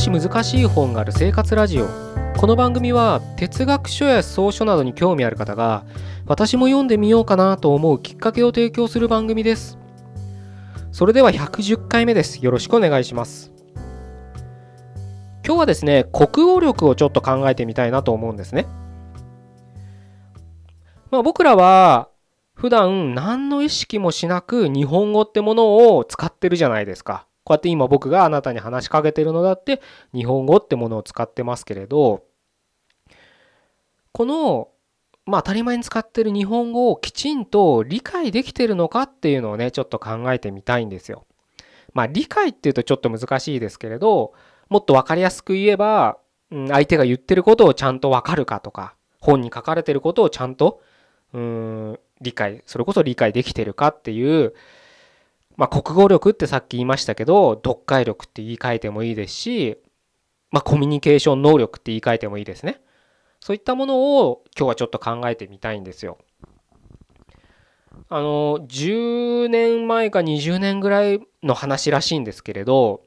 し難しい本がある生活ラジオ。この番組は哲学書や草書などに興味ある方が私も読んでみようかなと思うきっかけを提供する番組です。それでは110回目です。よろしくお願いします。今日はですね国語力をちょっと考えてみたいなと思うんですね。まあ僕らは普段何の意識もしなく日本語ってものを使ってるじゃないですか。こうやって今僕があなたに話しかけてるのだって日本語ってものを使ってますけれどこのまあ当たり前に使ってる日本語をきちんと理解できてるのかっていうのをねちょっと考えてみたいんですよ。まあ理解っていうとちょっと難しいですけれどもっと分かりやすく言えば、相手が言ってることをちゃんと分かるかとか本に書かれてることをちゃんとうん理解それこそ理解できてるかっていうまあ、国語力ってさっき言いましたけど読解力って言い換えてもいいですし、まあ、コミュニケーション能力って言い換えてもいいですね。そういったものを今日はちょっと考えてみたいんですよ。あの10年前か20年ぐらいの話らしいんですけれど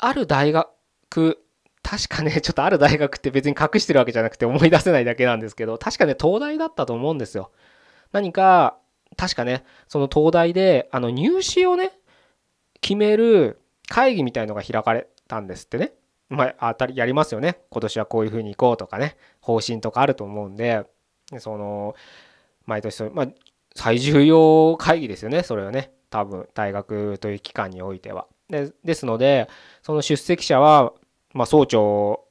ある大学確かねちょっとある大学って別に隠してるわけじゃなくて思い出せないだけなんですけど確かね東大だったと思うんですよ。何か確かね、その東大で、あの、入試をね、決める会議みたいのが開かれたんですってね。まあ、当たりやりますよね。今年はこういうふうに行こうとかね、方針とかあると思うんで、その、毎年そ、まあ、最重要会議ですよね、それはね。多分、大学という機関においては。でですので、その出席者は、まあ、総長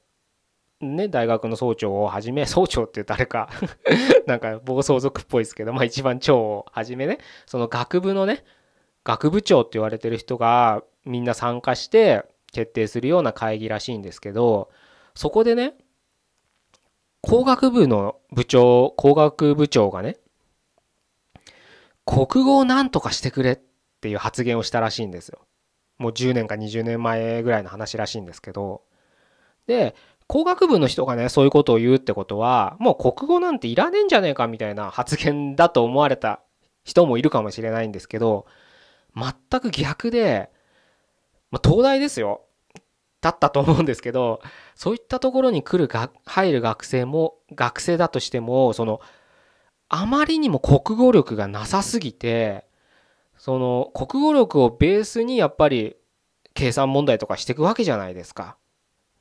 ね、大学の総長をはじめ、総長って誰か なんか暴走族っぽいですけど、まあ一番長をはじめね、その学部のね、学部長って言われてる人がみんな参加して決定するような会議らしいんですけど、そこでね、工学部の部長、工学部長がね、国語を何とかしてくれっていう発言をしたらしいんですよ。もう10年か20年前ぐらいの話らしいんですけど。で、工学部の人がね、そういうことを言うってことは、もう国語なんていらねえんじゃねえかみたいな発言だと思われた人もいるかもしれないんですけど、全く逆で、まあ、東大ですよ。だったと思うんですけど、そういったところに来るが、入る学生も、学生だとしても、その、あまりにも国語力がなさすぎて、その国語力をベースにやっぱり計算問題とかしていくわけじゃないですか。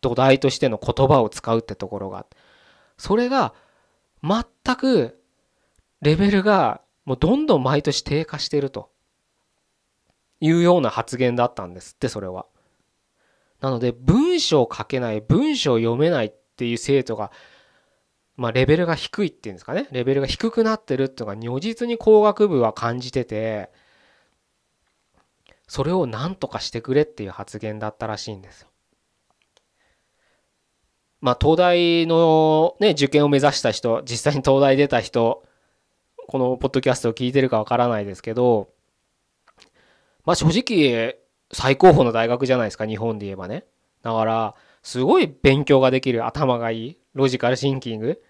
土台としての言葉を使うってところがそれが全くレベルがもうどんどん毎年低下してるというような発言だったんですってそれは。なので文章を書けない文章を読めないっていう生徒がまあレベルが低いっていうんですかねレベルが低くなってるっていうのが如実に工学部は感じててそれを何とかしてくれっていう発言だったらしいんですよ。まあ、東大のね、受験を目指した人、実際に東大出た人、このポッドキャストを聞いてるかわからないですけど、まあ正直、最高峰の大学じゃないですか、日本で言えばね。だから、すごい勉強ができる、頭がいい、ロジカルシンキング。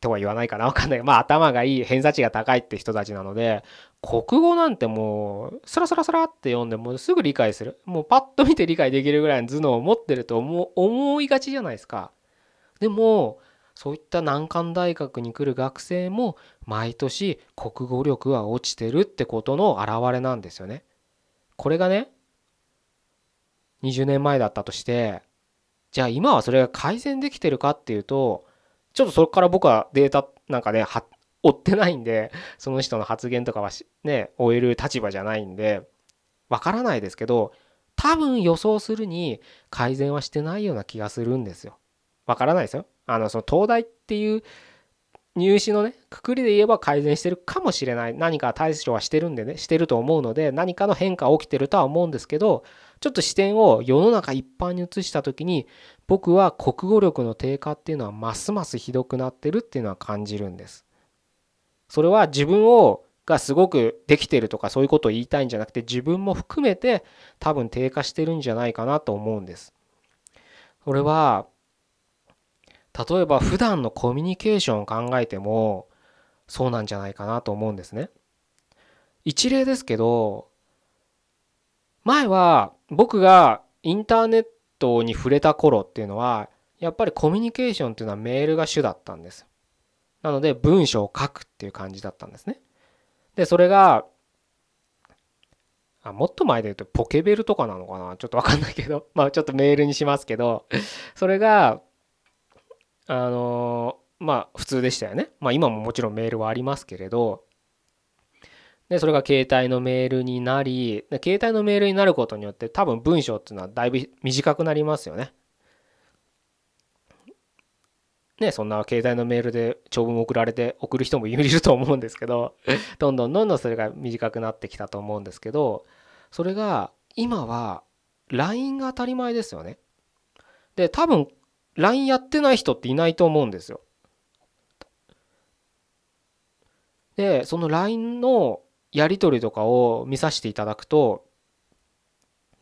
とは言わないかなわかんない。まあ頭がいい、偏差値が高いって人たちなので、国語なんてもう、スラスラスラって読んでもすぐ理解する。もうパッと見て理解できるぐらいの頭脳を持ってると思思いがちじゃないですか。でも、そういった難関大学に来る学生も毎年国語力は落ちてるってことの表れなんですよね。これがね、20年前だったとして、じゃあ今はそれが改善できてるかっていうと、ちょっとそこから僕はデータなんかね、追ってないんで、その人の発言とかはね、終える立場じゃないんで、わからないですけど、多分予想するに改善はしてないような気がするんですよ。わからないですよ。あの、その東大っていう入試のね、くくりで言えば改善してるかもしれない。何か対処はしてるんでね、してると思うので、何かの変化起きてるとは思うんですけど、ちょっと視点を世の中一般に移した時に、僕は国語力の低下っていうのはますますひどくなってるっていうのは感じるんです。それは自分をがすごくできてるとかそういうことを言いたいんじゃなくて自分も含めて多分低下してるんじゃないかなと思うんです。それは例えば普段のコミュニケーションを考えてもそうなんじゃないかなと思うんですね。一例ですけど前は僕がインターネットに触れた頃っていうのはやっぱりコミュニケーションっていうのはメールが主だったんですなので文章を書くっていう感じだったんですね。でそれがあもっと前で言うとポケベルとかなのかな？ちょっとわかんないけど。まあちょっとメールにしますけど。それがあのまあ普通でしたよね。まあ今ももちろんメールはありますけれど。でそれが携帯のメールになり携帯のメールになることによって多分文章っていうのはだいぶ短くなりますよね。ね、そんな携帯のメールで長文送られて送る人もいると思うんですけどどんどんどんどんそれが短くなってきたと思うんですけどそれが今は LINE が当たり前ですよね。で多分 LINE やってない人っていないと思うんですよ。でその LINE のやり取りとかを見させていただくと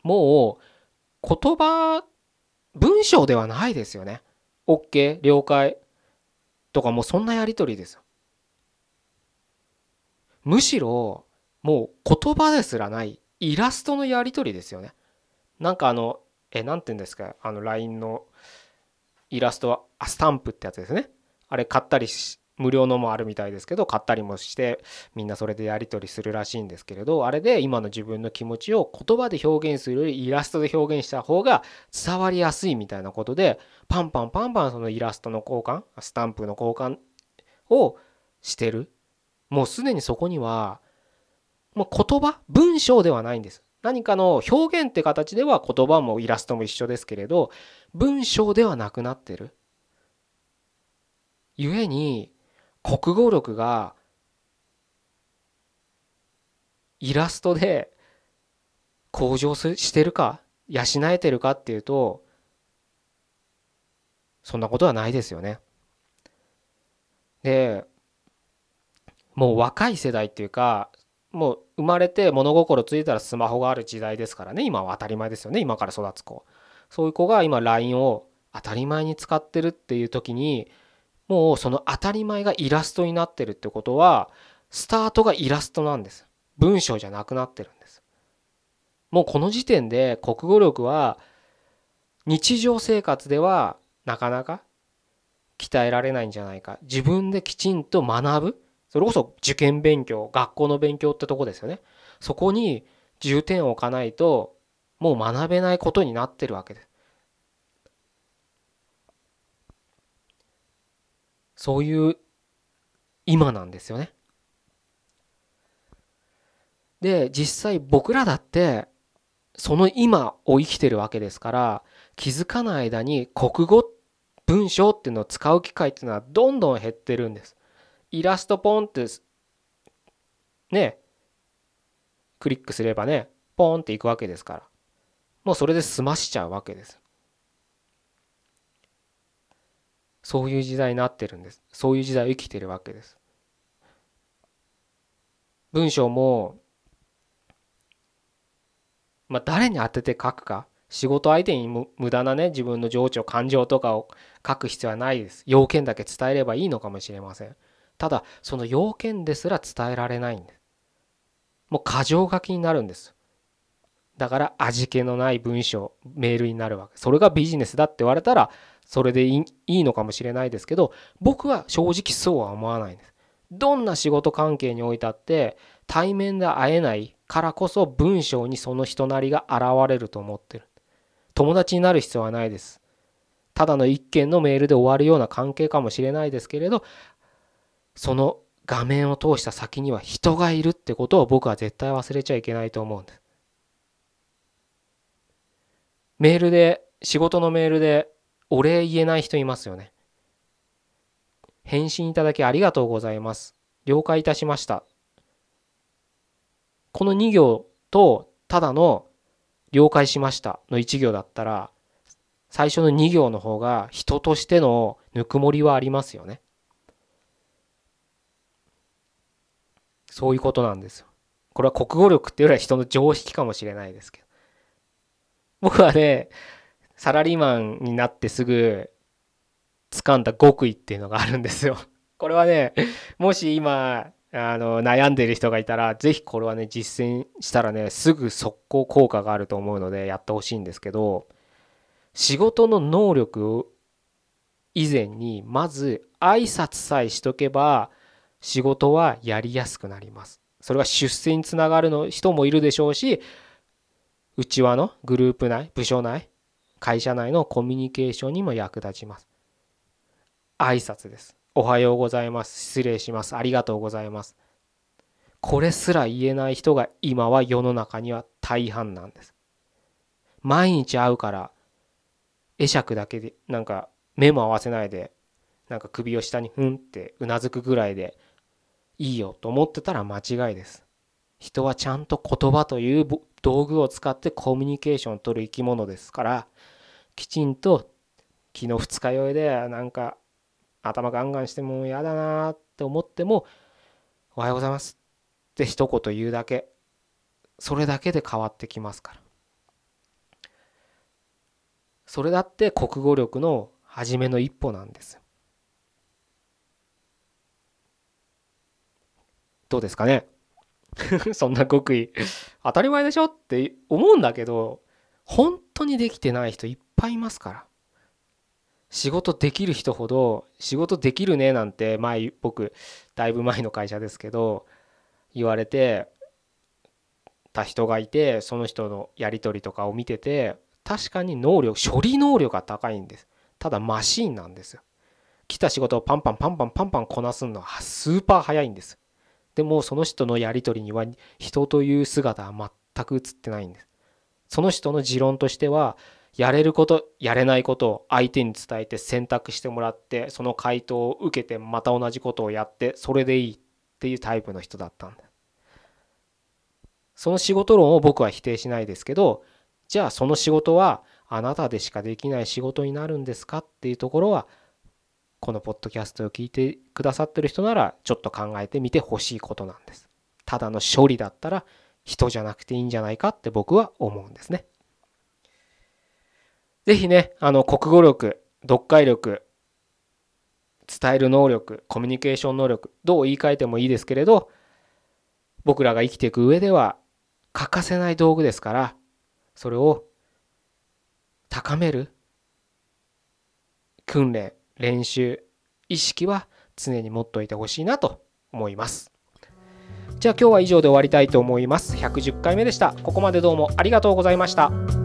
もう言葉文章ではないですよね。OK 了解とかもうそんなやり取りですよ。むしろもう言葉ですらないイラストのやり取りですよね。なんかあのえ何て言うんですかあの LINE のイラストはあスタンプってやつですね。あれ買ったりし無料のもあるみたいですけど買ったりもしてみんなそれでやり取りするらしいんですけれどあれで今の自分の気持ちを言葉で表現するよりイラストで表現した方が伝わりやすいみたいなことでパンパンパンパンそのイラストの交換スタンプの交換をしてる。もうすでにそこにはもう言葉文章ではないんです。何かの表現って形では言葉もイラストも一緒ですけれど文章ではなくなってる。故に国語力がイラストで向上してるか養えてるかっていうとそんなことはないですよね。でもう若い世代っていうかもう生まれて物心ついたらスマホがある時代ですからね。今は当たり前ですよね。今から育つ子。そういう子が今 LINE を当たり前に使ってるっていう時にもうその当たり前がイラストになってるってことはスタートがイラストなんです。文章じゃなくなってるんです。もうこの時点で国語力は日常生活ではなかなか鍛えられないんじゃないか。自分できちんと学ぶ。それこそ受験勉強学校の勉強ってとこですよね。そこに重点を置かないともう学べないことになってるわけです。そういう今なんですよね。で実際僕らだってその今を生きてるわけですから気づかない間に国語文章っていうのを使う機会っていうのはどんどん減ってるんです。イラストポンってねクリックすればねポンっていくわけですからもうそれで済ましちゃうわけです。そういう時代になってるんです。そういう時代を生きてるわけです。文章もまあ誰に当てて書くか。仕事相手に無駄なね自分の情緒感情とかを書く必要はないです。要件だけ伝えればいいのかもしれません。ただその要件ですら伝えられないんです。もう箇条書きになるんです。だから味気のない文章メールになるわけ。それがビジネスだって言われたらそれでいいのかもしれないですけど僕は正直そうは思わないんです。どんな仕事関係においたって対面で会えないからこそ文章にその人なりが現れると思ってる。友達になる必要はないです。ただの一件のメールで終わるような関係かもしれないですけれどその画面を通した先には人がいるってことを僕は絶対忘れちゃいけないと思うんです。メールで仕事のメールでお礼言えない人いますよね。返信いただきありがとうございます。了解いたしました。この2行とただの了解しましたの1行だったら最初の2行の方が人としてのぬくもりはありますよね。そういうことなんですよ。これは国語力っていうよりは人の常識かもしれないですけど。僕はね、サラリーマンになってすぐ掴んだ極意っていうのがあるんですよ。これはね、もし今、あの悩んでる人がいたら是非これはね実践したらねすぐ速攻効果があると思うのでやってほしいんですけど仕事の能力以前にまず挨拶さえしとけば仕事はやりやすくなります。それは出世につながるの人もいるでしょうし内輪のグループ内部署内会社内のコミュニケーションにも役立ちます。挨拶です。おはようございます。失礼します。ありがとうございます。これすら言えない人が今は世の中には大半なんです。毎日会うから会釈だけでなんか目も合わせないでなんか首を下にふんってうなずくぐらいでいいよと思ってたら間違いです。人はちゃんと言葉という道具を使ってコミュニケーションを取る生き物ですからきちんと昨日二日酔いでなんか頭ガンガンしても嫌だなって思っても「おはようございます」って一言言うだけ。それだけで変わってきますから。それだって国語力の初めの一歩なんです。どうですかね？そんな極意。当たり前でしょって思うんだけど本当にできてない人いっぱいいますから。仕事できる人ほど仕事できるねなんて前僕だいぶ前の会社ですけど言われてた人がいてその人のやり取りとかを見てて確かに能力処理能力が高いんです。ただマシーンなんですよ。来た仕事をパンパンパンパンパンパンこなすのはスーパー早いんです。でもその人のやり取りには人という姿は全く映ってないんです。その人の持論としてはやれることやれないことを相手に伝えて選択してもらってその回答を受けてまた同じことをやってそれでいいっていうタイプの人だったんだ。その仕事論を僕は否定しないですけどじゃあその仕事はあなたでしかできない仕事になるんですかっていうところはこのポッドキャストを聞いてくださってる人ならちょっと考えてみてほしいことなんです。ただの処理だったら人じゃなくていいんじゃないかって僕は思うんですね。ぜひね、あの、国語力、読解力、伝える能力、コミュニケーション能力、どう言い換えてもいいですけれど、僕らが生きていく上では欠かせない道具ですから、それを高める訓練、練習、意識は常に持っておいてほしいなと思います。じゃあ今日は以上で終わりたいと思います。110回目でした。ここまでどうもありがとうございました。